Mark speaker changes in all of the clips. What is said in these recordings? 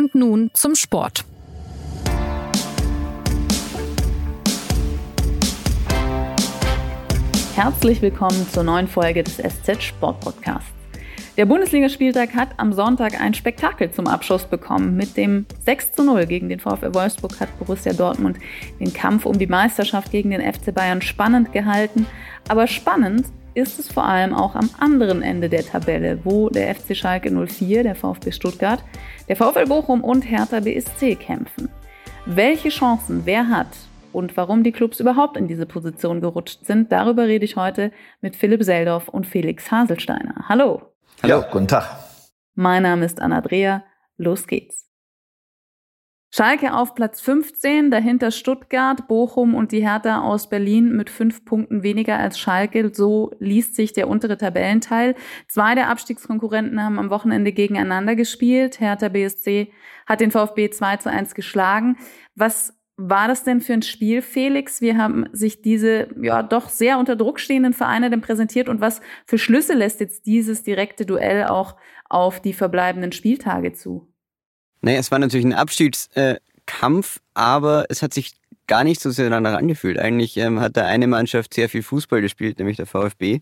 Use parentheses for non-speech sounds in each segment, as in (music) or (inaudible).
Speaker 1: Und nun zum Sport.
Speaker 2: Herzlich willkommen zur neuen Folge des SZ Sport Podcasts. Der Bundesligaspieltag hat am Sonntag ein Spektakel zum Abschluss bekommen. Mit dem 6 zu 0 gegen den VfL Wolfsburg hat Borussia Dortmund den Kampf um die Meisterschaft gegen den FC Bayern spannend gehalten. Aber spannend ist es vor allem auch am anderen Ende der Tabelle, wo der FC Schalke 04, der VfB Stuttgart, der VfL Bochum und Hertha BSC kämpfen. Welche Chancen wer hat und warum die Clubs überhaupt in diese Position gerutscht sind, darüber rede ich heute mit Philipp Seldorf und Felix Haselsteiner. Hallo.
Speaker 3: Hallo, guten Tag.
Speaker 2: Mein Name ist Anna Dreher. Los geht's. Schalke auf Platz 15, dahinter Stuttgart, Bochum und die Hertha aus Berlin mit fünf Punkten weniger als Schalke. So liest sich der untere Tabellenteil. Zwei der Abstiegskonkurrenten haben am Wochenende gegeneinander gespielt. Hertha BSC hat den VfB 2 zu 1 geschlagen. Was war das denn für ein Spiel, Felix? Wir haben sich diese ja doch sehr unter Druck stehenden Vereine denn präsentiert und was für Schlüsse lässt jetzt dieses direkte Duell auch auf die verbleibenden Spieltage zu?
Speaker 3: Naja, es war natürlich ein Abschiedskampf, äh, aber es hat sich gar nicht so sehr danach angefühlt. Eigentlich ähm, hat da eine Mannschaft sehr viel Fußball gespielt, nämlich der VfB.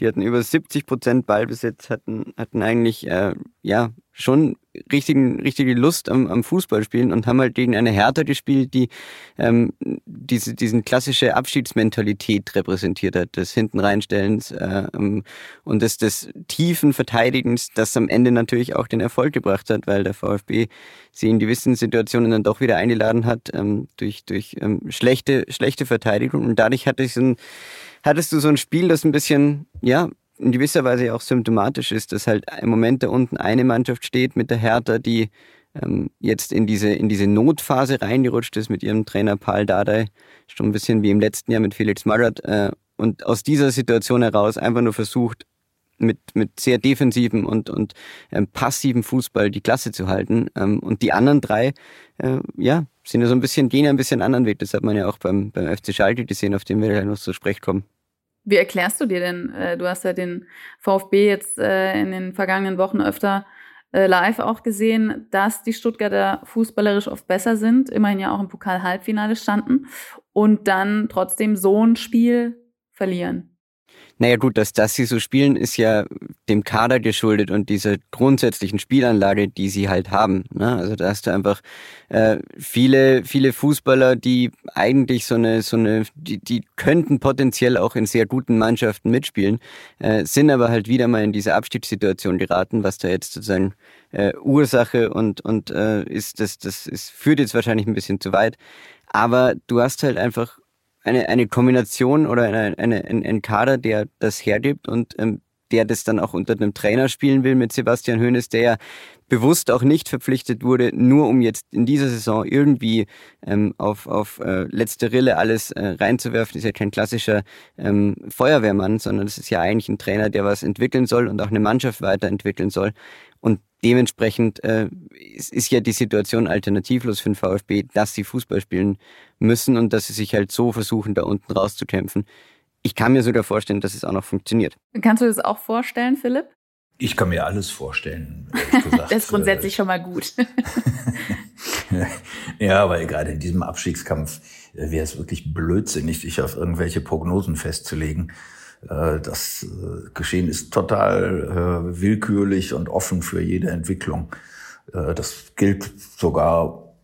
Speaker 3: Die hatten über 70 Prozent Ballbesitz, hatten, hatten eigentlich äh, ja schon richtigen, richtige Lust am, am Fußballspielen und haben halt gegen eine Hertha gespielt, die ähm, diese diesen klassische Abschiedsmentalität repräsentiert hat, des hinten reinstellens äh, und des, des tiefen Verteidigens, das am Ende natürlich auch den Erfolg gebracht hat, weil der VfB sie in gewissen Situationen dann doch wieder eingeladen hat ähm, durch, durch ähm, schlechte, schlechte Verteidigung. Und dadurch hatte ich so ein hattest du so ein Spiel, das ein bisschen, ja, in gewisser Weise auch symptomatisch ist, dass halt im Moment da unten eine Mannschaft steht mit der Hertha, die ähm, jetzt in diese, in diese Notphase reingerutscht ist mit ihrem Trainer Paul Dardai, schon ein bisschen wie im letzten Jahr mit Felix Magath, äh, und aus dieser Situation heraus einfach nur versucht, mit, mit sehr defensiven und, und ähm, passiven Fußball die Klasse zu halten. Ähm, und die anderen drei, äh, ja, sind ja so ein bisschen, gehen ja ein bisschen anderen Weg. Das hat man ja auch beim, beim FC Schalke gesehen, auf den wir ja noch zu sprechen kommen.
Speaker 2: Wie erklärst du dir denn, äh, du hast ja den VfB jetzt äh, in den vergangenen Wochen öfter äh, live auch gesehen, dass die Stuttgarter fußballerisch oft besser sind, immerhin ja auch im Pokal-Halbfinale standen und dann trotzdem so ein Spiel verlieren.
Speaker 3: Naja gut, dass das sie so spielen, ist ja dem Kader geschuldet und dieser grundsätzlichen Spielanlage, die sie halt haben. Ne? Also da hast du einfach äh, viele, viele Fußballer, die eigentlich so eine, so eine, die, die könnten potenziell auch in sehr guten Mannschaften mitspielen, äh, sind aber halt wieder mal in diese Abstiegssituation geraten, was da jetzt sozusagen äh, Ursache und, und äh, ist, das, das ist, führt jetzt wahrscheinlich ein bisschen zu weit. Aber du hast halt einfach eine, eine Kombination oder eine, eine, ein, ein Kader, der das hergibt und ähm, der das dann auch unter einem Trainer spielen will mit Sebastian Hoeneß, der ja bewusst auch nicht verpflichtet wurde, nur um jetzt in dieser Saison irgendwie ähm, auf, auf äh, letzte Rille alles äh, reinzuwerfen, ist ja kein klassischer ähm, Feuerwehrmann, sondern es ist ja eigentlich ein Trainer, der was entwickeln soll und auch eine Mannschaft weiterentwickeln soll. Und dementsprechend äh, ist, ist ja die Situation alternativlos für den VfB, dass sie Fußball spielen müssen und dass sie sich halt so versuchen, da unten rauszukämpfen. Ich kann mir sogar vorstellen, dass es auch noch funktioniert.
Speaker 2: Kannst du das auch vorstellen, Philipp?
Speaker 4: Ich kann mir alles vorstellen. (laughs)
Speaker 2: das ist grundsätzlich schon mal gut. (laughs)
Speaker 4: ja, weil gerade in diesem Abstiegskampf äh, wäre es wirklich blödsinnig, sich auf irgendwelche Prognosen festzulegen. Äh, das äh, Geschehen ist total willkürlich und offen für jede Entwicklung. Das gilt sogar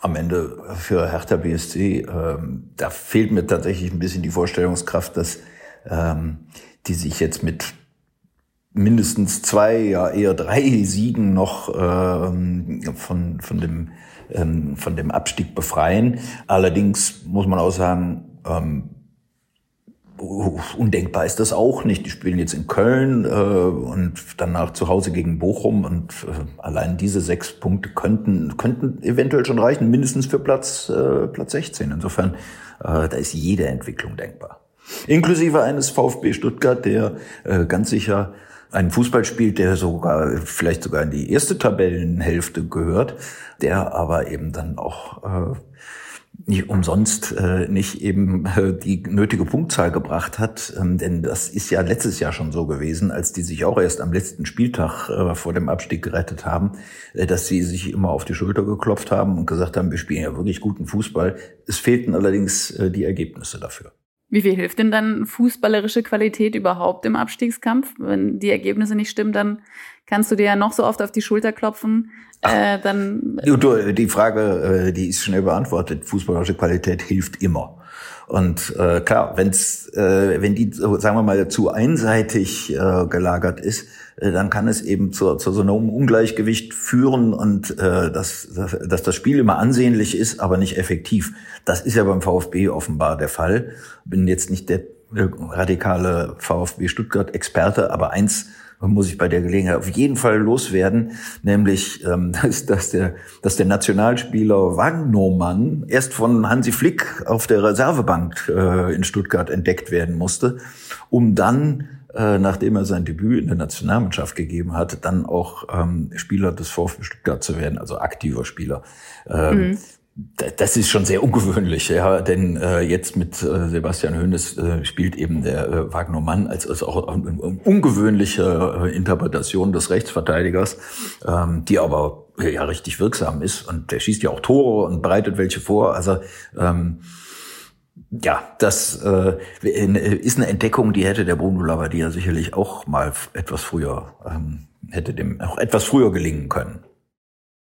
Speaker 4: am Ende für Hertha BSC. Ähm, da fehlt mir tatsächlich ein bisschen die Vorstellungskraft, dass ähm, die sich jetzt mit mindestens zwei, ja eher drei (laughs) Siegen noch ähm, von, von, dem, von dem Abstieg befreien. Allerdings muss man auch sagen, undenkbar ist das auch nicht. Die spielen jetzt in Köln äh, und danach zu Hause gegen Bochum und äh, allein diese sechs Punkte könnten könnten eventuell schon reichen, mindestens für Platz äh, Platz 16. Insofern äh, da ist jede Entwicklung denkbar, inklusive eines VfB Stuttgart, der äh, ganz sicher einen Fußball spielt, der sogar vielleicht sogar in die erste Tabellenhälfte gehört, der aber eben dann auch äh, nicht umsonst äh, nicht eben äh, die nötige Punktzahl gebracht hat. Ähm, denn das ist ja letztes Jahr schon so gewesen, als die sich auch erst am letzten Spieltag äh, vor dem Abstieg gerettet haben, äh, dass sie sich immer auf die Schulter geklopft haben und gesagt haben, wir spielen ja wirklich guten Fußball. Es fehlten allerdings äh, die Ergebnisse dafür.
Speaker 2: Wie viel hilft denn dann fußballerische Qualität überhaupt im Abstiegskampf? Wenn die Ergebnisse nicht stimmen, dann kannst du dir ja noch so oft auf die Schulter klopfen. Äh, dann
Speaker 4: du, du, die Frage, äh, die ist schnell beantwortet. Fußballerische Qualität hilft immer. Und äh, klar, wenn's, äh, wenn die, sagen wir mal, zu einseitig äh, gelagert ist, äh, dann kann es eben zu, zu so einem Ungleichgewicht führen und äh, dass, dass das Spiel immer ansehnlich ist, aber nicht effektiv. Das ist ja beim VfB offenbar der Fall. Bin jetzt nicht der äh, radikale VfB Stuttgart-Experte, aber eins muss ich bei der Gelegenheit auf jeden Fall loswerden, nämlich ähm, (laughs) dass, dass, der, dass der Nationalspieler Wagnermann erst von Hansi Flick auf der Reservebank äh, in Stuttgart entdeckt werden musste, um dann äh, nachdem er sein Debüt in der Nationalmannschaft gegeben hat, dann auch ähm, Spieler des VfB Stuttgart zu werden, also aktiver Spieler. Ähm, mhm. Das ist schon sehr ungewöhnlich, ja, denn äh, jetzt mit äh, Sebastian Hoeneß äh, spielt eben der äh, Wagner Mann als, als auch eine ungewöhnliche äh, Interpretation des Rechtsverteidigers, ähm, die aber äh, ja richtig wirksam ist. Und der schießt ja auch Tore und bereitet welche vor. Also ähm, ja, das äh, ist eine Entdeckung, die hätte der Bruno Labbadia sicherlich auch mal etwas früher ähm, hätte dem auch etwas früher gelingen können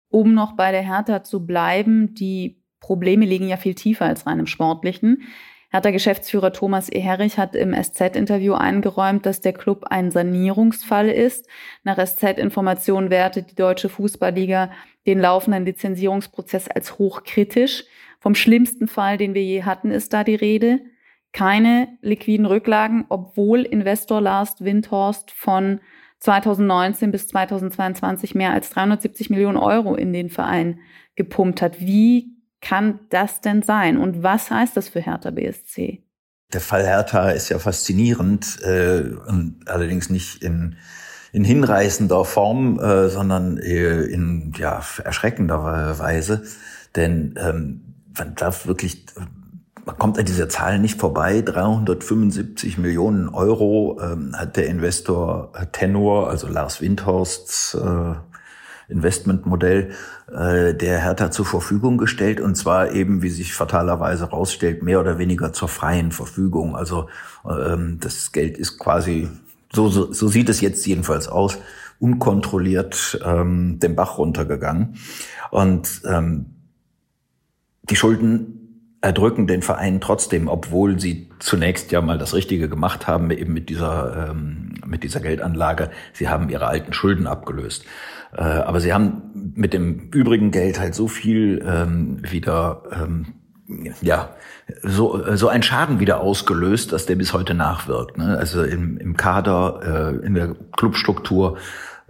Speaker 2: um noch bei der Hertha zu bleiben, die Probleme liegen ja viel tiefer als rein im Sportlichen. Hertha-Geschäftsführer Thomas Eherich hat im SZ-Interview eingeräumt, dass der Club ein Sanierungsfall ist. Nach SZ-Informationen wertet die Deutsche Fußballliga den laufenden Lizenzierungsprozess als hochkritisch. Vom schlimmsten Fall, den wir je hatten, ist da die Rede. Keine liquiden Rücklagen, obwohl Investor Last Windhorst von 2019 bis 2022 mehr als 370 Millionen Euro in den Verein gepumpt hat. Wie kann das denn sein? Und was heißt das für Hertha BSC?
Speaker 4: Der Fall Hertha ist ja faszinierend, äh, und allerdings nicht in, in hinreißender Form, äh, sondern äh, in ja, erschreckender Weise. Denn ähm, man darf wirklich man kommt an dieser Zahl nicht vorbei. 375 Millionen Euro ähm, hat der Investor Tenor, also Lars Windhorsts äh, Investmentmodell, äh, der Hertha zur Verfügung gestellt. Und zwar eben, wie sich fatalerweise rausstellt, mehr oder weniger zur freien Verfügung. Also ähm, das Geld ist quasi, so, so, so sieht es jetzt jedenfalls aus, unkontrolliert ähm, den Bach runtergegangen. Und ähm, die Schulden erdrücken den Verein trotzdem, obwohl sie zunächst ja mal das Richtige gemacht haben, eben mit dieser, ähm, mit dieser Geldanlage. Sie haben ihre alten Schulden abgelöst. Äh, aber sie haben mit dem übrigen Geld halt so viel ähm, wieder, ähm, ja, so, so ein Schaden wieder ausgelöst, dass der bis heute nachwirkt. Ne? Also im, im Kader, äh, in der Clubstruktur,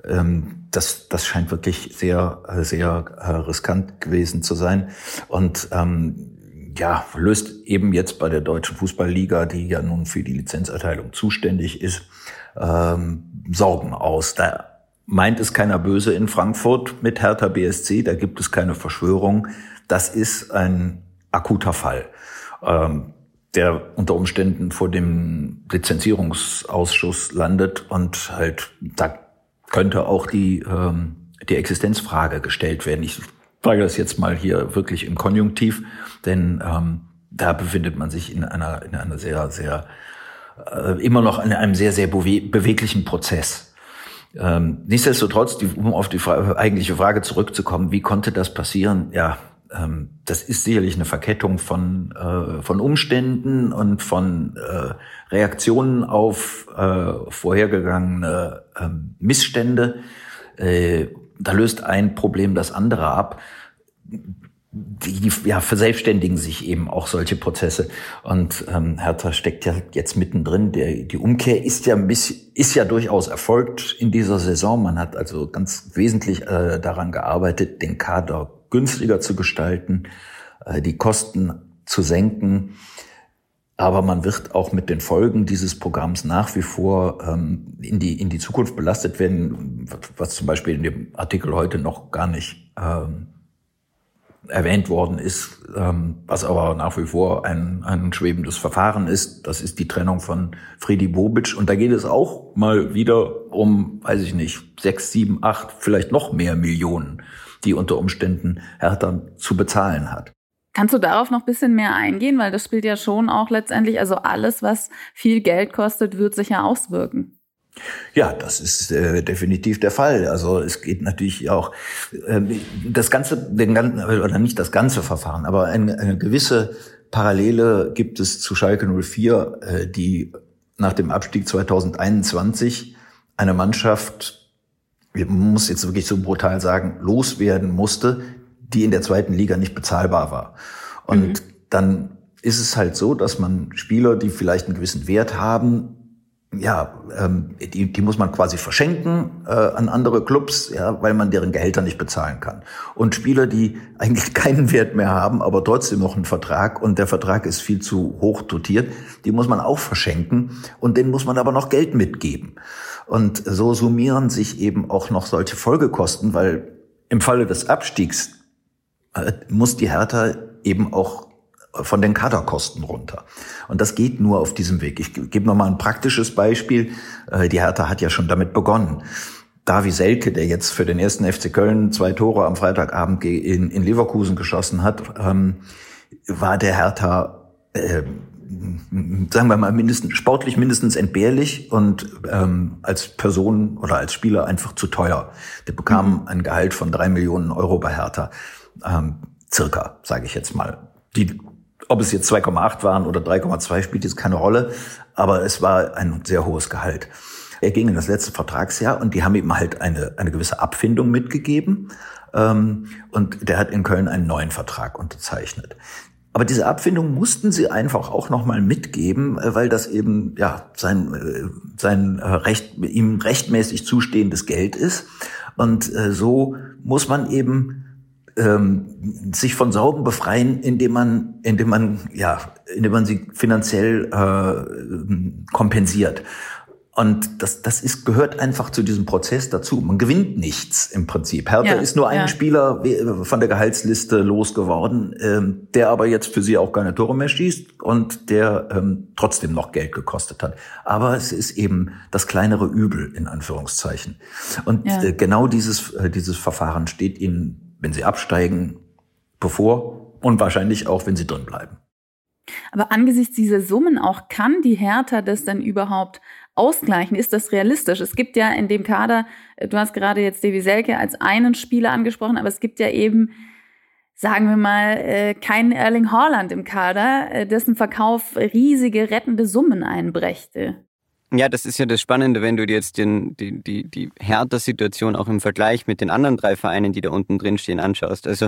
Speaker 4: ähm, das, das scheint wirklich sehr, sehr äh, riskant gewesen zu sein. Und ähm, ja, löst eben jetzt bei der Deutschen Fußballliga, die ja nun für die Lizenzerteilung zuständig ist, ähm, Sorgen aus. Da meint es keiner böse in Frankfurt mit Hertha BSC, da gibt es keine Verschwörung. Das ist ein akuter Fall, ähm, der unter Umständen vor dem Lizenzierungsausschuss landet und halt da könnte auch die, ähm, die Existenzfrage gestellt werden. Ich frage das jetzt mal hier wirklich im Konjunktiv, denn ähm, da befindet man sich in einer, in einer sehr, sehr, äh, immer noch in einem sehr, sehr bewe beweglichen Prozess. Ähm, nichtsdestotrotz, die, um auf die Frage, eigentliche Frage zurückzukommen, wie konnte das passieren? Ja, ähm, das ist sicherlich eine Verkettung von, äh, von Umständen und von äh, Reaktionen auf äh, vorhergegangene äh, Missstände. Da löst ein Problem das andere ab. Die, die ja, verselbstständigen sich eben auch solche Prozesse. Und ähm, Hertha steckt ja jetzt mittendrin. Der, die Umkehr ist ja ein bisschen, ist ja durchaus erfolgt in dieser Saison. Man hat also ganz wesentlich äh, daran gearbeitet, den Kader günstiger zu gestalten, äh, die Kosten zu senken. Aber man wird auch mit den Folgen dieses Programms nach wie vor ähm, in, die, in die Zukunft belastet werden, was zum Beispiel in dem Artikel heute noch gar nicht ähm, erwähnt worden ist, ähm, was aber nach wie vor ein, ein schwebendes Verfahren ist. Das ist die Trennung von Friedi Bobic. Und da geht es auch mal wieder um, weiß ich nicht, sechs, sieben, acht, vielleicht noch mehr Millionen, die unter Umständen Hertha zu bezahlen hat.
Speaker 2: Kannst du darauf noch ein bisschen mehr eingehen? Weil das spielt ja schon auch letztendlich, also alles, was viel Geld kostet, wird sich ja auswirken.
Speaker 4: Ja, das ist äh, definitiv der Fall. Also es geht natürlich auch äh, das ganze, den ganzen oder nicht das ganze Verfahren, aber eine, eine gewisse Parallele gibt es zu Schalke 04, äh, die nach dem Abstieg 2021 eine Mannschaft, man muss jetzt wirklich so brutal sagen, loswerden musste, die in der zweiten Liga nicht bezahlbar war. Und mhm. dann ist es halt so, dass man Spieler, die vielleicht einen gewissen Wert haben, ja, ähm, die, die muss man quasi verschenken äh, an andere Clubs, ja, weil man deren Gehälter nicht bezahlen kann. Und Spieler, die (laughs) eigentlich keinen Wert mehr haben, aber trotzdem noch einen Vertrag und der Vertrag ist viel zu hoch dotiert, die muss man auch verschenken und denen muss man aber noch Geld mitgeben. Und so summieren sich eben auch noch solche Folgekosten, weil im Falle des Abstiegs muss die Hertha eben auch von den Kaderkosten runter. Und das geht nur auf diesem Weg. Ich gebe noch mal ein praktisches Beispiel. Äh, die Hertha hat ja schon damit begonnen. Davi Selke, der jetzt für den ersten FC Köln zwei Tore am Freitagabend in, in Leverkusen geschossen hat, ähm, war der Hertha, äh, sagen wir mal, mindestens, sportlich mindestens entbehrlich und ähm, als Person oder als Spieler einfach zu teuer. Der bekam mhm. ein Gehalt von drei Millionen Euro bei Hertha. Ähm, circa, sage ich jetzt mal. Die ob es jetzt 2,8 waren oder 3,2 spielt jetzt keine Rolle, aber es war ein sehr hohes Gehalt. Er ging in das letzte Vertragsjahr und die haben ihm halt eine, eine gewisse Abfindung mitgegeben. Ähm, und der hat in Köln einen neuen Vertrag unterzeichnet. Aber diese Abfindung mussten sie einfach auch nochmal mitgeben, äh, weil das eben ja sein, äh, sein äh, Recht, ihm rechtmäßig zustehendes Geld ist. Und so muss man eben ähm, sich von Sorgen befreien, indem man, indem man, ja, indem man sie finanziell äh, kompensiert. Und das, das ist, gehört einfach zu diesem Prozess dazu. Man gewinnt nichts im Prinzip. Hertha ja, ist nur ein ja. Spieler von der Gehaltsliste losgeworden, ähm, der aber jetzt für sie auch keine Tore mehr schießt und der ähm, trotzdem noch Geld gekostet hat. Aber es ist eben das kleinere Übel in Anführungszeichen. Und ja. äh, genau dieses, äh, dieses Verfahren steht ihnen wenn sie absteigen, bevor und wahrscheinlich auch, wenn sie drin bleiben.
Speaker 2: Aber angesichts dieser Summen auch, kann die Hertha das denn überhaupt ausgleichen? Ist das realistisch? Es gibt ja in dem Kader, äh, du hast gerade jetzt Devi Selke als einen Spieler angesprochen, aber es gibt ja eben, sagen wir mal, äh, keinen Erling Haaland im Kader, äh, dessen Verkauf riesige rettende Summen einbrächte.
Speaker 3: Ja, das ist ja das Spannende, wenn du dir jetzt den, die, die, die Hertha-Situation auch im Vergleich mit den anderen drei Vereinen, die da unten drin stehen, anschaust. Also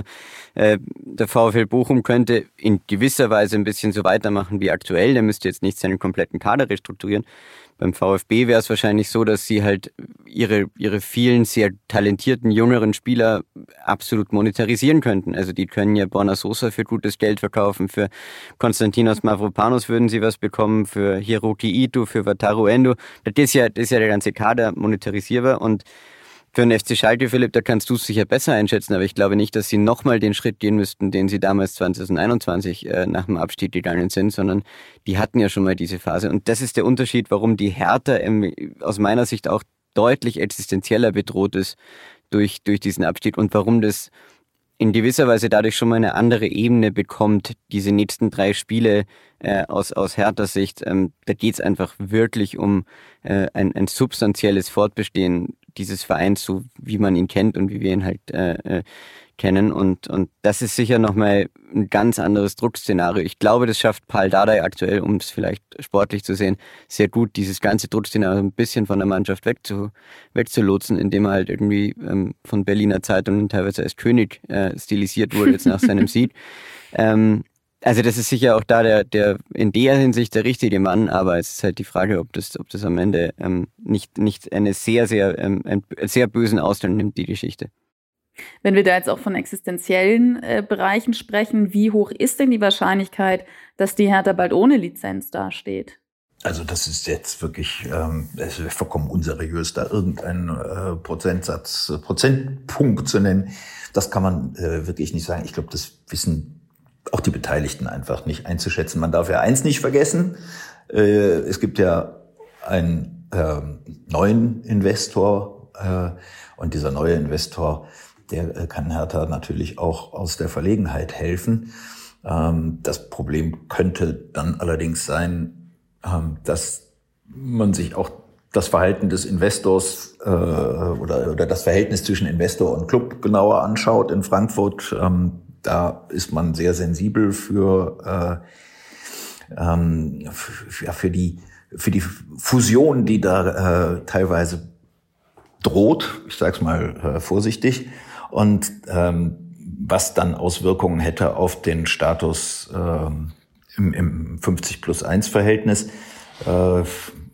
Speaker 3: äh, der VfL Bochum könnte in gewisser Weise ein bisschen so weitermachen wie aktuell. Der müsste jetzt nicht seinen kompletten Kader restrukturieren. Beim VfB wäre es wahrscheinlich so, dass sie halt ihre, ihre vielen sehr talentierten jüngeren Spieler absolut monetarisieren könnten. Also die können ja Borna Sosa für gutes Geld verkaufen, für Konstantinos Mavropanos würden sie was bekommen, für Hiroki Ito, für Wataru Endo. Das ist ja, das ist ja der ganze Kader monetarisierbar und für den FC Schalke, Philipp, da kannst du es sicher besser einschätzen, aber ich glaube nicht, dass sie nochmal den Schritt gehen müssten, den sie damals 2021 äh, nach dem Abstieg gegangen sind, sondern die hatten ja schon mal diese Phase. Und das ist der Unterschied, warum die Hertha ähm, aus meiner Sicht auch deutlich existenzieller bedroht ist durch, durch diesen Abstieg und warum das in gewisser Weise dadurch schon mal eine andere Ebene bekommt, diese nächsten drei Spiele äh, aus, aus Hertha Sicht. Ähm, da geht es einfach wirklich um äh, ein, ein substanzielles Fortbestehen dieses Vereins, so wie man ihn kennt und wie wir ihn halt äh, äh, kennen. Und, und das ist sicher nochmal ein ganz anderes Druckszenario. Ich glaube, das schafft Paul Dardai aktuell, um es vielleicht sportlich zu sehen, sehr gut, dieses ganze Druckszenario ein bisschen von der Mannschaft wegzu, wegzulotsen, indem er halt irgendwie ähm, von Berliner Zeitungen teilweise als König äh, stilisiert wurde, jetzt nach seinem (laughs) Sieg. Ähm, also das ist sicher auch da der, der in der Hinsicht der richtige Mann, aber es ist halt die Frage, ob das, ob das am Ende ähm, nicht, nicht eine sehr, sehr, ähm, einen sehr bösen Ausgang nimmt, die Geschichte.
Speaker 2: Wenn wir da jetzt auch von existenziellen äh, Bereichen sprechen, wie hoch ist denn die Wahrscheinlichkeit, dass die Hertha bald ohne Lizenz dasteht?
Speaker 4: Also das ist jetzt wirklich, ähm, es ist vollkommen unseriös, da irgendeinen äh, Prozentsatz, Prozentpunkt zu nennen. Das kann man äh, wirklich nicht sagen. Ich glaube, das wissen auch die Beteiligten einfach nicht einzuschätzen. Man darf ja eins nicht vergessen. Äh, es gibt ja einen äh, neuen Investor äh, und dieser neue Investor, der äh, kann Hertha natürlich auch aus der Verlegenheit helfen. Ähm, das Problem könnte dann allerdings sein, ähm, dass man sich auch das Verhalten des Investors äh, oder, oder das Verhältnis zwischen Investor und Club genauer anschaut in Frankfurt. Ähm, da ist man sehr sensibel für, äh, ähm, für, für die für die Fusion, die da äh, teilweise droht, ich sage es mal äh, vorsichtig, und ähm, was dann Auswirkungen hätte auf den Status äh, im, im 50 plus 1 Verhältnis. Äh,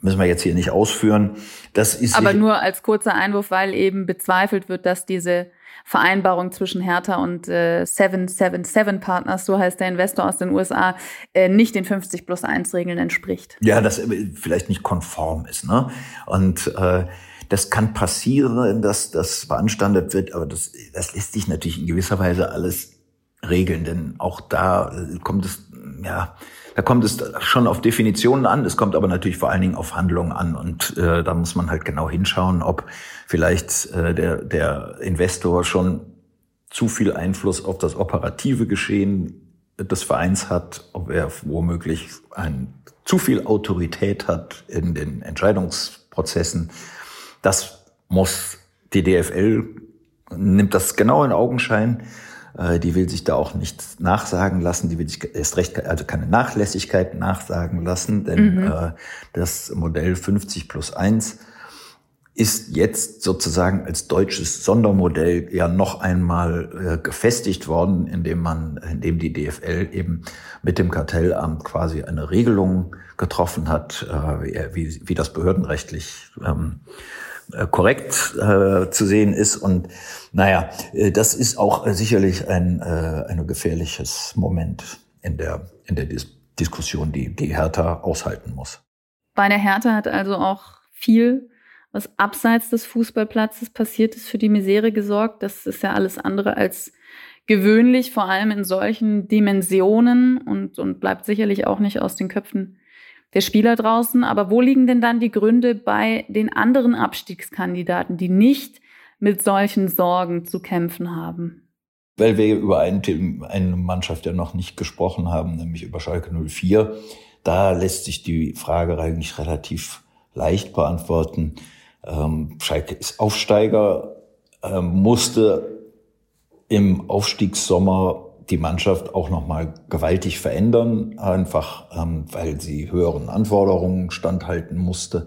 Speaker 4: müssen wir jetzt hier nicht ausführen. Das ist
Speaker 2: Aber nur als kurzer Einwurf, weil eben bezweifelt wird, dass diese Vereinbarung zwischen Hertha und äh, 777 Partners, so heißt der Investor aus den USA, äh, nicht den 50 plus 1 Regeln entspricht.
Speaker 4: Ja, das vielleicht nicht konform ist. Ne? Und äh, das kann passieren, dass das beanstandet wird, aber das, das lässt sich natürlich in gewisser Weise alles regeln, denn auch da äh, kommt es, ja, da kommt es schon auf Definitionen an, es kommt aber natürlich vor allen Dingen auf Handlungen an und äh, da muss man halt genau hinschauen, ob vielleicht äh, der, der Investor schon zu viel Einfluss auf das operative Geschehen des Vereins hat, ob er womöglich ein, zu viel Autorität hat in den Entscheidungsprozessen. Das muss die DFL nimmt das genau in Augenschein. Äh, die will sich da auch nichts nachsagen lassen, die will sich erst recht, also keine Nachlässigkeit nachsagen lassen, denn mhm. äh, das Modell 50 plus 1 ist jetzt sozusagen als deutsches Sondermodell ja noch einmal äh, gefestigt worden, indem man, indem die DFL eben mit dem Kartellamt quasi eine Regelung getroffen hat, äh, wie, wie das behördenrechtlich ähm, äh, korrekt äh, zu sehen ist. Und naja, äh, das ist auch äh, sicherlich ein, äh, ein gefährliches Moment in der, in der Dis Diskussion, die die Hertha aushalten muss.
Speaker 2: Bei der Hertha hat also auch viel, was abseits des Fußballplatzes passiert ist, für die Misere gesorgt. Das ist ja alles andere als gewöhnlich, vor allem in solchen Dimensionen und, und bleibt sicherlich auch nicht aus den Köpfen der Spieler draußen. Aber wo liegen denn dann die Gründe bei den anderen Abstiegskandidaten, die nicht mit solchen Sorgen zu kämpfen haben?
Speaker 4: Weil wir über ein Team, eine Mannschaft ja noch nicht gesprochen haben, nämlich über Schalke 04. Da lässt sich die Frage eigentlich relativ leicht beantworten. Ähm, Schalke ist Aufsteiger, äh, musste im Aufstiegssommer die Mannschaft auch nochmal gewaltig verändern, einfach ähm, weil sie höheren Anforderungen standhalten musste.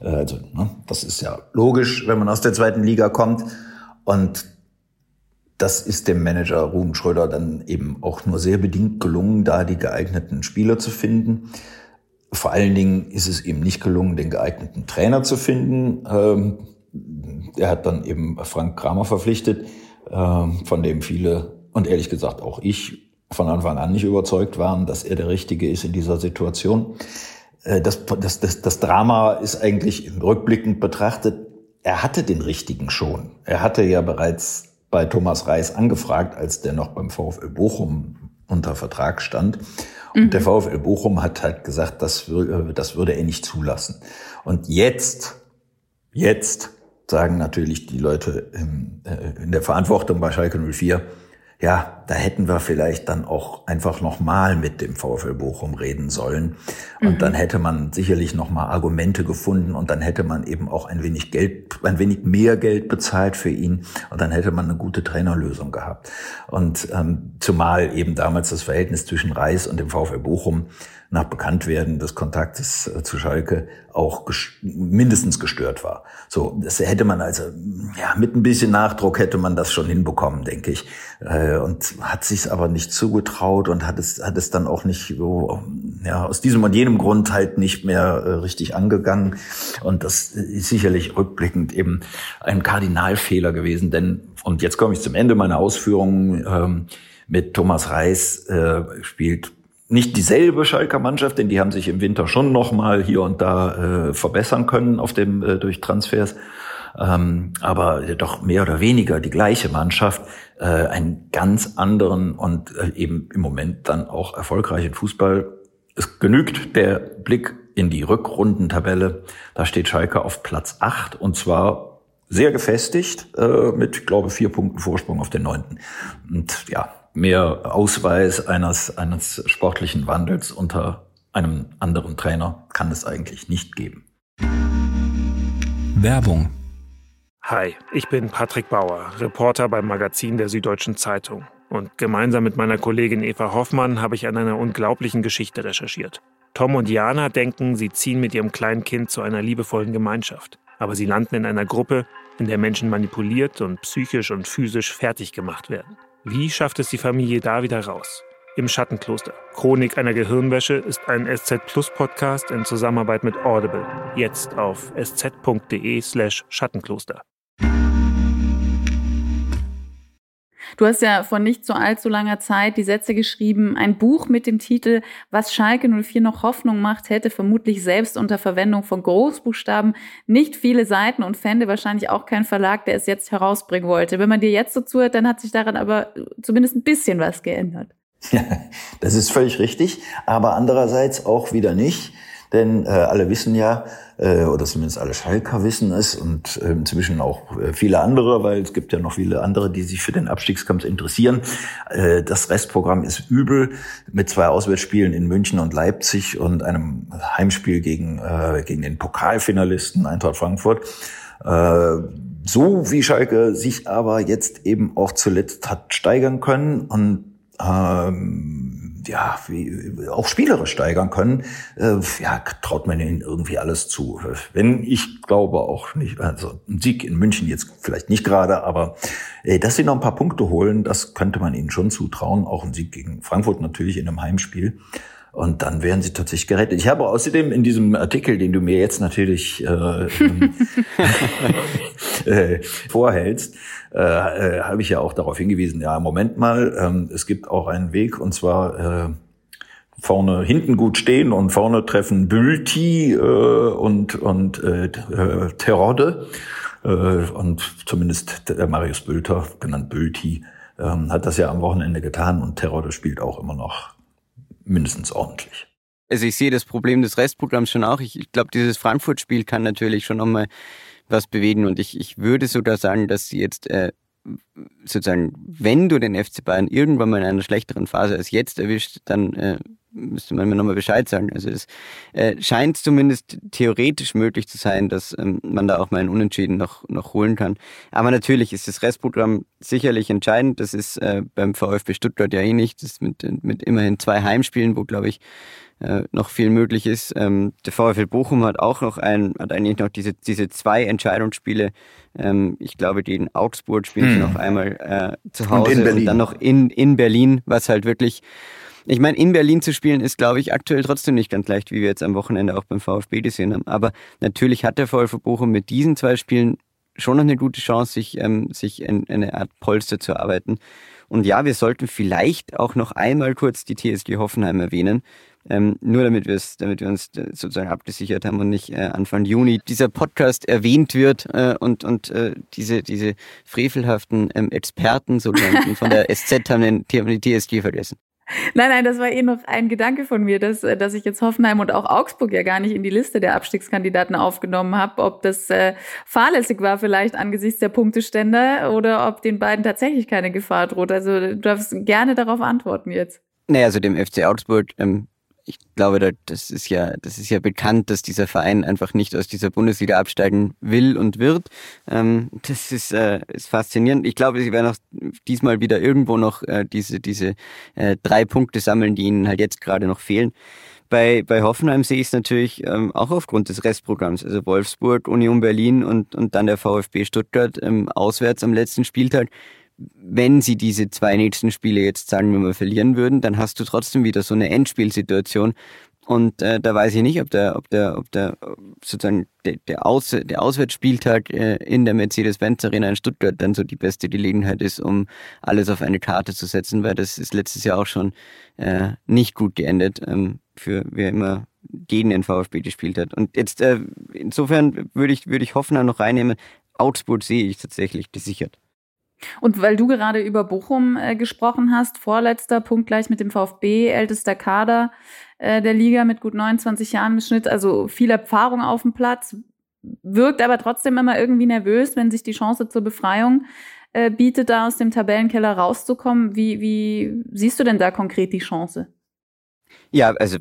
Speaker 4: Äh, also ne, das ist ja logisch, wenn man aus der zweiten Liga kommt. Und das ist dem Manager Ruben Schröder dann eben auch nur sehr bedingt gelungen, da die geeigneten Spieler zu finden. Vor allen Dingen ist es ihm nicht gelungen, den geeigneten Trainer zu finden. Ähm, er hat dann eben Frank Kramer verpflichtet, ähm, von dem viele und ehrlich gesagt auch ich von Anfang an nicht überzeugt waren, dass er der Richtige ist in dieser Situation. Äh, das, das, das, das Drama ist eigentlich rückblickend betrachtet, er hatte den Richtigen schon. Er hatte ja bereits bei Thomas Reis angefragt, als der noch beim VfL Bochum unter Vertrag stand. Und mhm. der VfL Bochum hat halt gesagt, das, das würde er nicht zulassen. Und jetzt, jetzt sagen natürlich die Leute in, äh, in der Verantwortung bei Schalke 04, ja, da hätten wir vielleicht dann auch einfach nochmal mit dem VfL Bochum reden sollen. Und mhm. dann hätte man sicherlich nochmal Argumente gefunden und dann hätte man eben auch ein wenig Geld, ein wenig mehr Geld bezahlt für ihn und dann hätte man eine gute Trainerlösung gehabt. Und ähm, zumal eben damals das Verhältnis zwischen Reis und dem VfL Bochum nach Bekanntwerden des Kontaktes äh, zu Schalke auch ges mindestens gestört war. So, das hätte man also, ja, mit ein bisschen Nachdruck hätte man das schon hinbekommen, denke ich. Äh, und hat sich aber nicht zugetraut und hat es, hat es dann auch nicht so, ja, aus diesem und jenem Grund halt nicht mehr äh, richtig angegangen. Und das ist sicherlich rückblickend eben ein Kardinalfehler gewesen, denn, und jetzt komme ich zum Ende meiner Ausführungen, ähm, mit Thomas Reis äh, spielt nicht dieselbe Schalker Mannschaft, denn die haben sich im Winter schon noch mal hier und da äh, verbessern können auf dem äh, durch Transfers. ähm, aber doch mehr oder weniger die gleiche Mannschaft äh, einen ganz anderen und äh, eben im Moment dann auch erfolgreichen Fußball. Es genügt der Blick in die Rückrundentabelle. Da steht Schalke auf Platz acht und zwar sehr gefestigt äh, mit, glaube vier Punkten Vorsprung auf den neunten. Und ja, mehr Ausweis eines, eines sportlichen Wandels unter einem anderen Trainer kann es eigentlich nicht geben.
Speaker 1: Werbung.
Speaker 5: Hi, ich bin Patrick Bauer, Reporter beim Magazin der Süddeutschen Zeitung. Und gemeinsam mit meiner Kollegin Eva Hoffmann habe ich an einer unglaublichen Geschichte recherchiert. Tom und Jana denken, sie ziehen mit ihrem kleinen Kind zu einer liebevollen Gemeinschaft. Aber sie landen in einer Gruppe, in der Menschen manipuliert und psychisch und physisch fertig gemacht werden. Wie schafft es die Familie da wieder raus? Im Schattenkloster. Chronik einer Gehirnwäsche ist ein SZ Plus Podcast in Zusammenarbeit mit Audible. Jetzt auf sz.de slash Schattenkloster.
Speaker 2: Du hast ja vor nicht so allzu langer Zeit die Sätze geschrieben, ein Buch mit dem Titel Was Schalke 04 noch Hoffnung macht, hätte vermutlich selbst unter Verwendung von Großbuchstaben nicht viele Seiten und fände wahrscheinlich auch kein Verlag, der es jetzt herausbringen wollte. Wenn man dir jetzt so zuhört, dann hat sich daran aber zumindest ein bisschen was geändert.
Speaker 4: Ja, (laughs) das ist völlig richtig, aber andererseits auch wieder nicht. Denn äh, alle wissen ja, äh, oder zumindest alle Schalker wissen es und äh, inzwischen auch äh, viele andere, weil es gibt ja noch viele andere, die sich für den Abstiegskampf interessieren. Äh, das Restprogramm ist übel mit zwei Auswärtsspielen in München und Leipzig und einem Heimspiel gegen, äh, gegen den Pokalfinalisten Eintracht Frankfurt. Äh, so wie Schalke sich aber jetzt eben auch zuletzt hat steigern können und ähm, ja, wie, auch spielerisch steigern können, äh, ja, traut man ihnen irgendwie alles zu. Wenn ich glaube auch nicht, also ein Sieg in München jetzt vielleicht nicht gerade, aber äh, dass sie noch ein paar Punkte holen, das könnte man ihnen schon zutrauen. Auch ein Sieg gegen Frankfurt natürlich in einem Heimspiel. Und dann werden sie tatsächlich gerettet. Ich habe außerdem in diesem Artikel, den du mir jetzt natürlich äh, (laughs) äh, vorhältst, äh, äh, habe ich ja auch darauf hingewiesen, ja, Moment mal, ähm, es gibt auch einen Weg und zwar äh, vorne hinten gut stehen und vorne treffen Bülti äh, und, und äh, äh Terode. Äh, und zumindest der Marius Bülter, genannt Bülti, äh, hat das ja am Wochenende getan und Terode spielt auch immer noch mindestens ordentlich.
Speaker 3: Also ich sehe das Problem des Restprogramms schon auch. Ich, ich glaube, dieses Frankfurt-Spiel kann natürlich schon nochmal was bewegen. Und ich, ich würde sogar sagen, dass sie jetzt äh, sozusagen, wenn du den FC Bayern irgendwann mal in einer schlechteren Phase als jetzt erwischt, dann äh, müsste man mir nochmal Bescheid sagen. Also es äh, scheint zumindest theoretisch möglich zu sein, dass ähm, man da auch mal einen Unentschieden noch, noch holen kann. Aber natürlich ist das Restprogramm sicherlich entscheidend. Das ist äh, beim VfB Stuttgart ja eh nicht. Das ist mit, mit immerhin zwei Heimspielen, wo, glaube ich, äh, noch viel möglich ist. Ähm, der VfL Bochum hat auch noch ein, hat eigentlich noch diese, diese zwei Entscheidungsspiele. Ähm, ich glaube, die in Augsburg spielen hm. sie noch einmal äh, zu Hause und, und, dann noch in, in Berlin, was halt wirklich ich meine, in Berlin zu spielen ist, glaube ich, aktuell trotzdem nicht ganz leicht, wie wir jetzt am Wochenende auch beim VfB gesehen haben. Aber natürlich hat der VfB Bochum mit diesen zwei Spielen schon noch eine gute Chance, sich, ähm, sich in, in eine Art Polster zu arbeiten. Und ja, wir sollten vielleicht auch noch einmal kurz die TSG Hoffenheim erwähnen, ähm, nur damit damit wir uns äh, sozusagen abgesichert haben und nicht äh, Anfang Juni dieser Podcast erwähnt wird äh, und und äh, diese diese frevelhaften ähm, Experten sozusagen von der SZ haben, den, haben die TSG vergessen.
Speaker 2: Nein, nein, das war eh noch ein Gedanke von mir, dass, äh, dass ich jetzt Hoffenheim und auch Augsburg ja gar nicht in die Liste der Abstiegskandidaten aufgenommen habe. Ob das äh, fahrlässig war vielleicht angesichts der Punktestände oder ob den beiden tatsächlich keine Gefahr droht. Also du darfst gerne darauf antworten jetzt.
Speaker 3: Naja, also dem FC Augsburg ähm, ich glaube, das ist ja, das ist ja bekannt, dass dieser Verein einfach nicht aus dieser Bundesliga absteigen will und wird. Ähm, das ist, äh, ist faszinierend. Ich glaube, sie werden auch diesmal wieder irgendwo noch äh, diese, diese äh, drei Punkte sammeln, die ihnen halt jetzt gerade noch fehlen. Bei, bei Hoffenheim sehe ich es natürlich ähm, auch aufgrund des Restprogramms. Also Wolfsburg, Union Berlin und, und dann der VfB Stuttgart ähm, auswärts am letzten Spieltag wenn sie diese zwei nächsten Spiele jetzt, sagen wir mal, verlieren würden, dann hast du trotzdem wieder so eine Endspielsituation. Und äh, da weiß ich nicht, ob der, ob der, ob der sozusagen der, der, Aus, der Auswärtsspieltag äh, in der Mercedes-Benz Arena in Stuttgart dann so die beste Gelegenheit ist, um alles auf eine Karte zu setzen, weil das ist letztes Jahr auch schon äh, nicht gut geendet, ähm, für wer immer gegen den VfB gespielt hat. Und jetzt äh, insofern würde ich, würde ich Hoffenheim noch reinnehmen, Augsburg sehe ich tatsächlich gesichert.
Speaker 2: Und weil du gerade über Bochum äh, gesprochen hast, vorletzter Punkt gleich mit dem VfB, ältester Kader äh, der Liga mit gut 29 Jahren im Schnitt, also viel Erfahrung auf dem Platz, wirkt aber trotzdem immer irgendwie nervös, wenn sich die Chance zur Befreiung äh, bietet, da aus dem Tabellenkeller rauszukommen. Wie, wie siehst du denn da konkret die Chance?
Speaker 3: Ja, also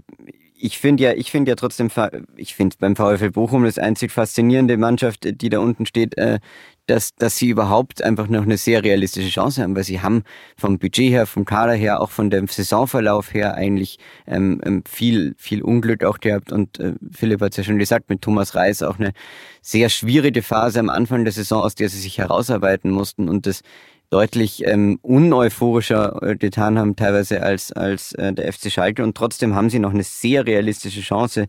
Speaker 3: ich finde ja, ich finde ja trotzdem, ich finde beim VfL Bochum das einzig faszinierende Mannschaft, die da unten steht, äh, dass, dass sie überhaupt einfach noch eine sehr realistische Chance haben, weil sie haben vom Budget her, vom Kader her, auch von dem Saisonverlauf her eigentlich ähm, ähm viel, viel Unglück auch gehabt. Und äh, Philipp hat es ja schon gesagt, mit Thomas Reis auch eine sehr schwierige Phase am Anfang der Saison, aus der sie sich herausarbeiten mussten. Und das deutlich ähm, uneuphorischer äh, getan haben, teilweise als, als äh, der FC Schalke. Und trotzdem haben sie noch eine sehr realistische Chance,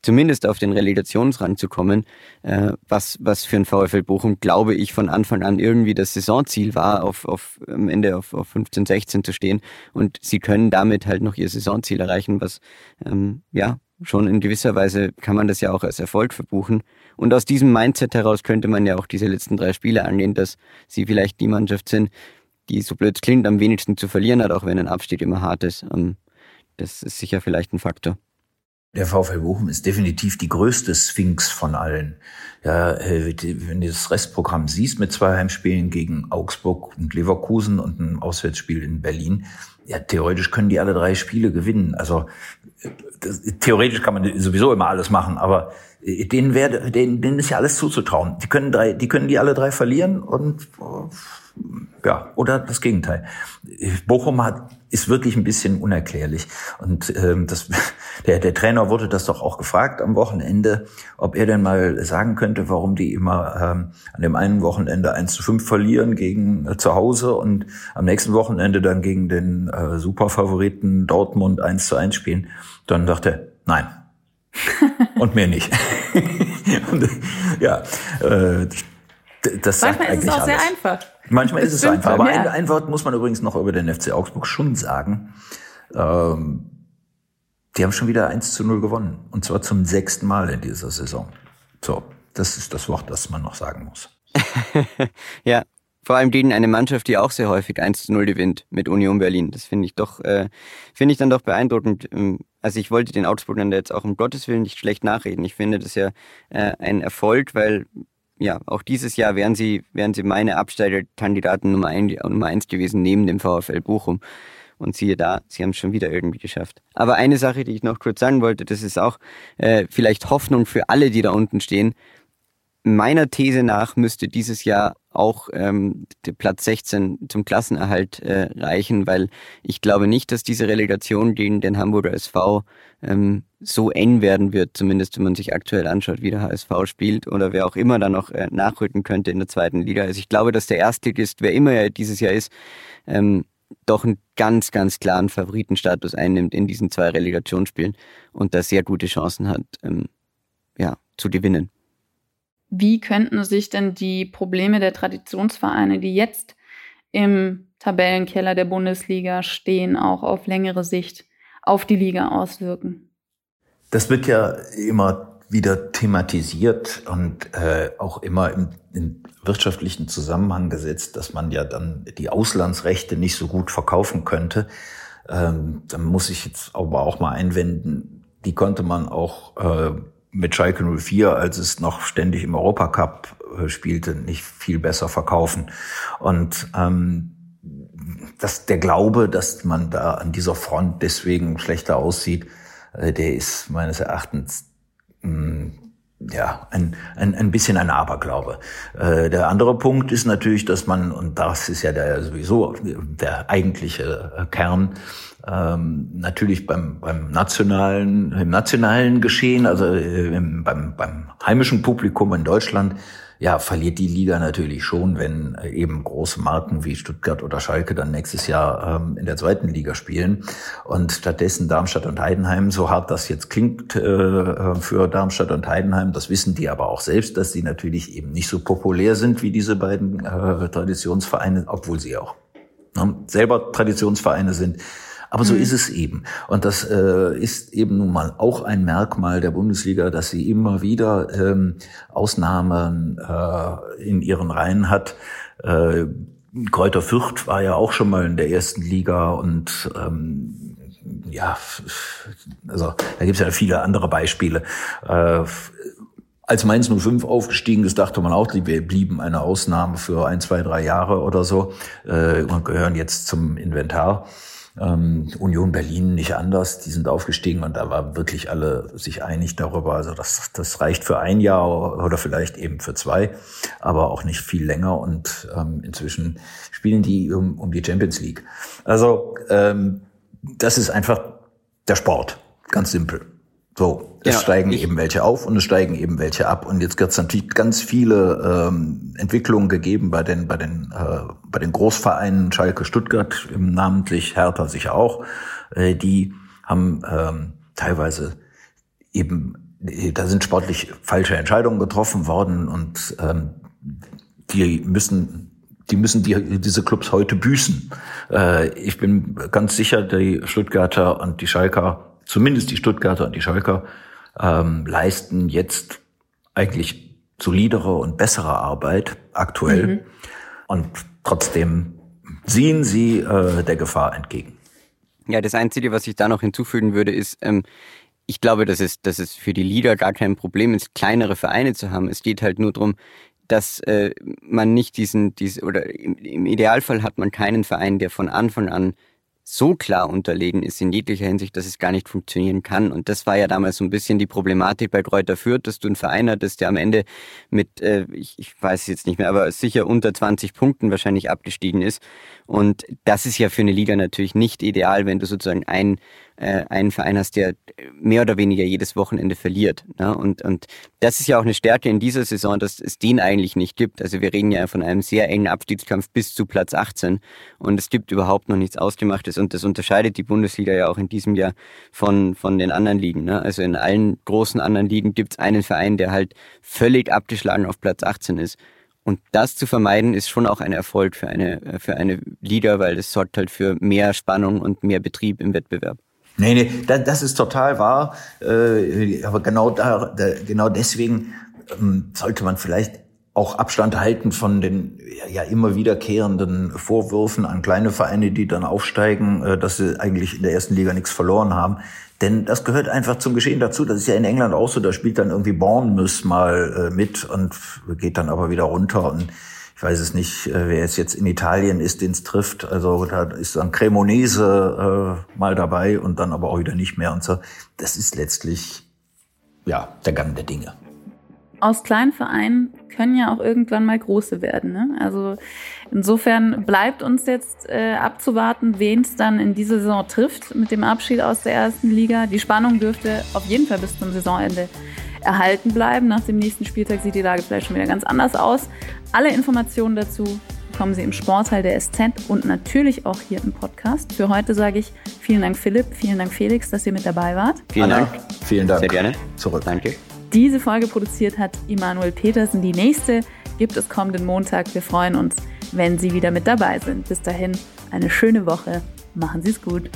Speaker 3: zumindest auf den Relegationsrand zu kommen, äh, was, was für ein VfL Bochum, glaube ich, von Anfang an irgendwie das Saisonziel war, auf, auf am Ende auf, auf 15, 16 zu stehen. Und sie können damit halt noch ihr Saisonziel erreichen, was ähm, ja schon in gewisser Weise kann man das ja auch als Erfolg verbuchen. Und aus diesem Mindset heraus könnte man ja auch diese letzten drei Spiele angehen, dass sie vielleicht die Mannschaft sind, die so blöd klingt, am wenigsten zu verlieren hat, auch wenn ein Abstieg immer hart ist. Ähm, das ist sicher vielleicht ein Faktor.
Speaker 4: Der VfL Bochum ist definitiv die größte Sphinx von allen. Ja, äh, wenn du das Restprogramm siehst mit zwei Heimspielen gegen Augsburg und Leverkusen und einem Auswärtsspiel in Berlin, ja, theoretisch können die alle drei Spiele gewinnen. Also das, theoretisch kann man sowieso immer alles machen, aber äh, denen, werde, denen, denen ist ja alles zuzutrauen. Die können drei, die können die alle drei verlieren und ja, oder das Gegenteil. Bochum hat, ist wirklich ein bisschen unerklärlich. Und ähm, das, (laughs) der, der Trainer wurde das doch auch gefragt am Wochenende, ob er denn mal sagen könnte, warum die immer ähm, an dem einen Wochenende 1 zu 5 verlieren gegen äh, zu Hause und am nächsten Wochenende dann gegen den äh, Superfavoriten Dortmund 1 zu 1 spielen. Dann dachte er, nein. (laughs) und mehr nicht. (laughs) und, ja, äh, das sagt
Speaker 2: Manchmal
Speaker 4: eigentlich
Speaker 2: ist es auch
Speaker 4: alles.
Speaker 2: sehr einfach.
Speaker 4: Manchmal
Speaker 2: Das
Speaker 4: ist es einfach. Aber
Speaker 2: ja.
Speaker 4: ein, ein Wort muss man übrigens noch über den FC Augsburg schon sagen. Ähm, die haben schon wieder 1 zu 0 gewonnen. Und zwar zum sechsten Mal in dieser Saison. So, das ist das Wort, das man noch sagen muss. (laughs)
Speaker 3: ja, vor allem gegen eine Mannschaft, die auch sehr häufig 1 zu 0 gewinnt mit Union Berlin. Das finde ich doch, äh, finde ich dann doch beeindruckend. Ähm, Also ich wollte den Augsburgern jetzt auch um Gottes Willen nicht schlecht nachreden. Ich finde das ja äh, ein Erfolg, weil ja, auch dieses Jahr wären sie, wären sie meine Absteigerkandidaten Nummer, ein, Nummer eins gewesen, neben dem VfL Bochum. Und siehe da, sie haben es schon wieder irgendwie geschafft. Aber eine Sache, die ich noch kurz sagen wollte, das ist auch äh, vielleicht Hoffnung für alle, die da unten stehen. Meiner These nach müsste dieses Jahr auch ähm, Platz 16 zum Klassenerhalt äh, reichen, weil ich glaube nicht, dass diese Relegation gegen den Hamburger SV ähm, so eng werden wird, zumindest wenn man sich aktuell anschaut, wie der HSV spielt oder wer auch immer da noch äh, nachrücken könnte in der zweiten Liga. Also ich glaube, dass der Erstligist, wer immer er dieses Jahr ist, ähm, doch einen ganz, ganz klaren Favoritenstatus einnimmt in diesen zwei Relegationsspielen und da sehr gute Chancen hat, ähm, ja, zu gewinnen.
Speaker 2: Wie könnten sich denn die Probleme der Traditionsvereine, die jetzt im Tabellenkeller der Bundesliga stehen, auch auf längere Sicht auf die Liga auswirken?
Speaker 4: Das wird ja immer wieder thematisiert und äh, auch immer im, im wirtschaftlichen Zusammenhang gesetzt, dass man ja dann die Auslandsrechte nicht so gut verkaufen könnte. Ähm, dann muss ich jetzt aber auch mal einwenden, die konnte man auch äh, mit Schalke 04, als es noch ständig im Europacup äh, spielte, nicht viel besser verkaufen. Und ähm, dass der Glaube, dass man da an dieser Front deswegen schlechter aussieht, äh, der ist meines Erachtens mh, ja, ein, ein, ein bisschen ein Aberglaube. Äh, der andere Punkt ist natürlich, dass man, und das ist ja der sowieso der eigentliche äh, Kern, ähm, natürlich beim, beim nationalen, im nationalen Geschehen, also äh, im, beim, beim heimischen Publikum in Deutschland, ja, verliert die Liga natürlich schon, wenn äh, eben große Marken wie Stuttgart oder Schalke dann nächstes Jahr ähm, in der zweiten Liga spielen. Und stattdessen Darmstadt und Heidenheim, so hart das jetzt klingt äh, für Darmstadt und Heidenheim, das wissen die aber auch selbst, dass sie natürlich eben nicht so populär sind wie diese beiden äh, Traditionsvereine, obwohl sie auch ne, selber Traditionsvereine sind. Aber so mhm. ist es eben. Und das äh, ist eben nun mal auch ein Merkmal der Bundesliga, dass sie immer wieder ähm, Ausnahmen äh, in ihren Reihen hat. Äh, Kräuter Fürth war ja auch schon mal in der ersten Liga und ähm, ja, also da gibt es ja viele andere Beispiele. Äh, als Mainz 05 aufgestiegen ist, dachte man auch, wir blieben eine Ausnahme für ein, zwei, drei Jahre oder so äh, und gehören jetzt zum Inventar. Ähm, Union Berlin nicht anders, die sind aufgestiegen und da war wirklich alle sich einig darüber. Also das, das reicht für ein Jahr oder vielleicht eben für zwei, aber auch nicht viel länger. Und ähm, inzwischen spielen die um, um die Champions League. Also ähm, das ist einfach der Sport, ganz simpel. So, es ja, steigen eben welche auf und es steigen eben welche ab. Und jetzt wird es natürlich ganz viele ähm, Entwicklungen gegeben bei den, bei den, äh, bei den Großvereinen Schalke Stuttgart, namentlich Hertha sicher auch. Äh, die haben ähm, teilweise eben, da sind sportlich falsche Entscheidungen getroffen worden und ähm, die müssen die müssen die, diese Clubs heute büßen. Äh, ich bin ganz sicher, die Stuttgarter und die Schalker zumindest die Stuttgarter und die Schalker, ähm, leisten jetzt eigentlich solidere und bessere Arbeit aktuell. Mhm. Und trotzdem sehen sie äh, der Gefahr entgegen.
Speaker 3: Ja, das Einzige, was ich da noch hinzufügen würde, ist, ähm, ich glaube, dass es, dass es für die Liga gar kein Problem ist, kleinere Vereine zu haben. Es geht halt nur darum, dass äh, man nicht diesen, diesen oder im, im Idealfall hat man keinen Verein, der von Anfang an so klar unterlegen ist in jeglicher Hinsicht, dass es gar nicht funktionieren kann. Und das war ja damals so ein bisschen die Problematik bei Kräuter Fürth, dass du einen Verein hattest, der am Ende mit, äh, ich, ich weiß es jetzt nicht mehr, aber sicher unter 20 Punkten wahrscheinlich abgestiegen ist. Und das ist ja für eine Liga natürlich nicht ideal, wenn du sozusagen ein äh, einen Verein hast, der mehr oder weniger jedes Wochenende verliert. Ne? Und, und das ist ja auch eine Stärke in dieser Saison, dass es den eigentlich nicht gibt. Also wir reden ja von einem sehr engen Abstiegskampf bis zu Platz 18 und es gibt überhaupt noch nichts Ausgemachtes und das unterscheidet die Bundesliga ja auch in diesem Jahr von, von den anderen Ligen. Ne? Also in allen großen anderen Ligen gibt es einen Verein, der halt völlig abgeschlagen auf Platz 18 ist. Und das zu vermeiden, ist schon auch ein Erfolg für eine, für eine Liga, weil es sorgt halt für mehr Spannung und mehr Betrieb im Wettbewerb.
Speaker 4: Nee, nee, das ist total wahr. Äh, aber genau da, genau deswegen ähm, sollte man vielleicht auch Abstand halten von den ja immer wiederkehrenden Vorwürfen an kleine Vereine, die dann aufsteigen, äh, dass sie eigentlich in der ersten Liga nichts verloren haben. Denn das gehört einfach zum Geschehen dazu. Das ist ja in England auch so. Da spielt dann irgendwie Bournemouth mal äh, mit und geht dann aber wieder runter. Und ich weiß es nicht, äh, wer es jetzt in Italien ist, den es trifft. Also da ist dann Cremonese mal dabei und dann aber auch wieder nicht mehr und so. Das ist letztlich ja der Gang der Dinge.
Speaker 2: Aus kleinen Vereinen können ja auch irgendwann mal große werden. Ne? Also insofern bleibt uns jetzt äh, abzuwarten, wen es dann in dieser Saison trifft mit dem Abschied aus der ersten Liga. Die Spannung dürfte auf jeden Fall bis zum Saisonende erhalten bleiben. Nach dem nächsten Spieltag sieht die Lage vielleicht schon wieder ganz anders aus. Alle Informationen dazu bekommen Sie im Sportteil der SZ und natürlich auch hier im Podcast. Für heute sage ich vielen Dank Philipp, vielen Dank Felix, dass ihr mit dabei wart.
Speaker 3: Vielen Dank.
Speaker 4: Vielen Dank.
Speaker 3: Sehr gerne.
Speaker 4: Zurück.
Speaker 3: Danke.
Speaker 2: Diese Folge produziert hat Immanuel Petersen. Die nächste gibt es kommenden Montag. Wir freuen uns, wenn Sie wieder mit dabei sind. Bis dahin eine schöne Woche. Machen Sie es gut.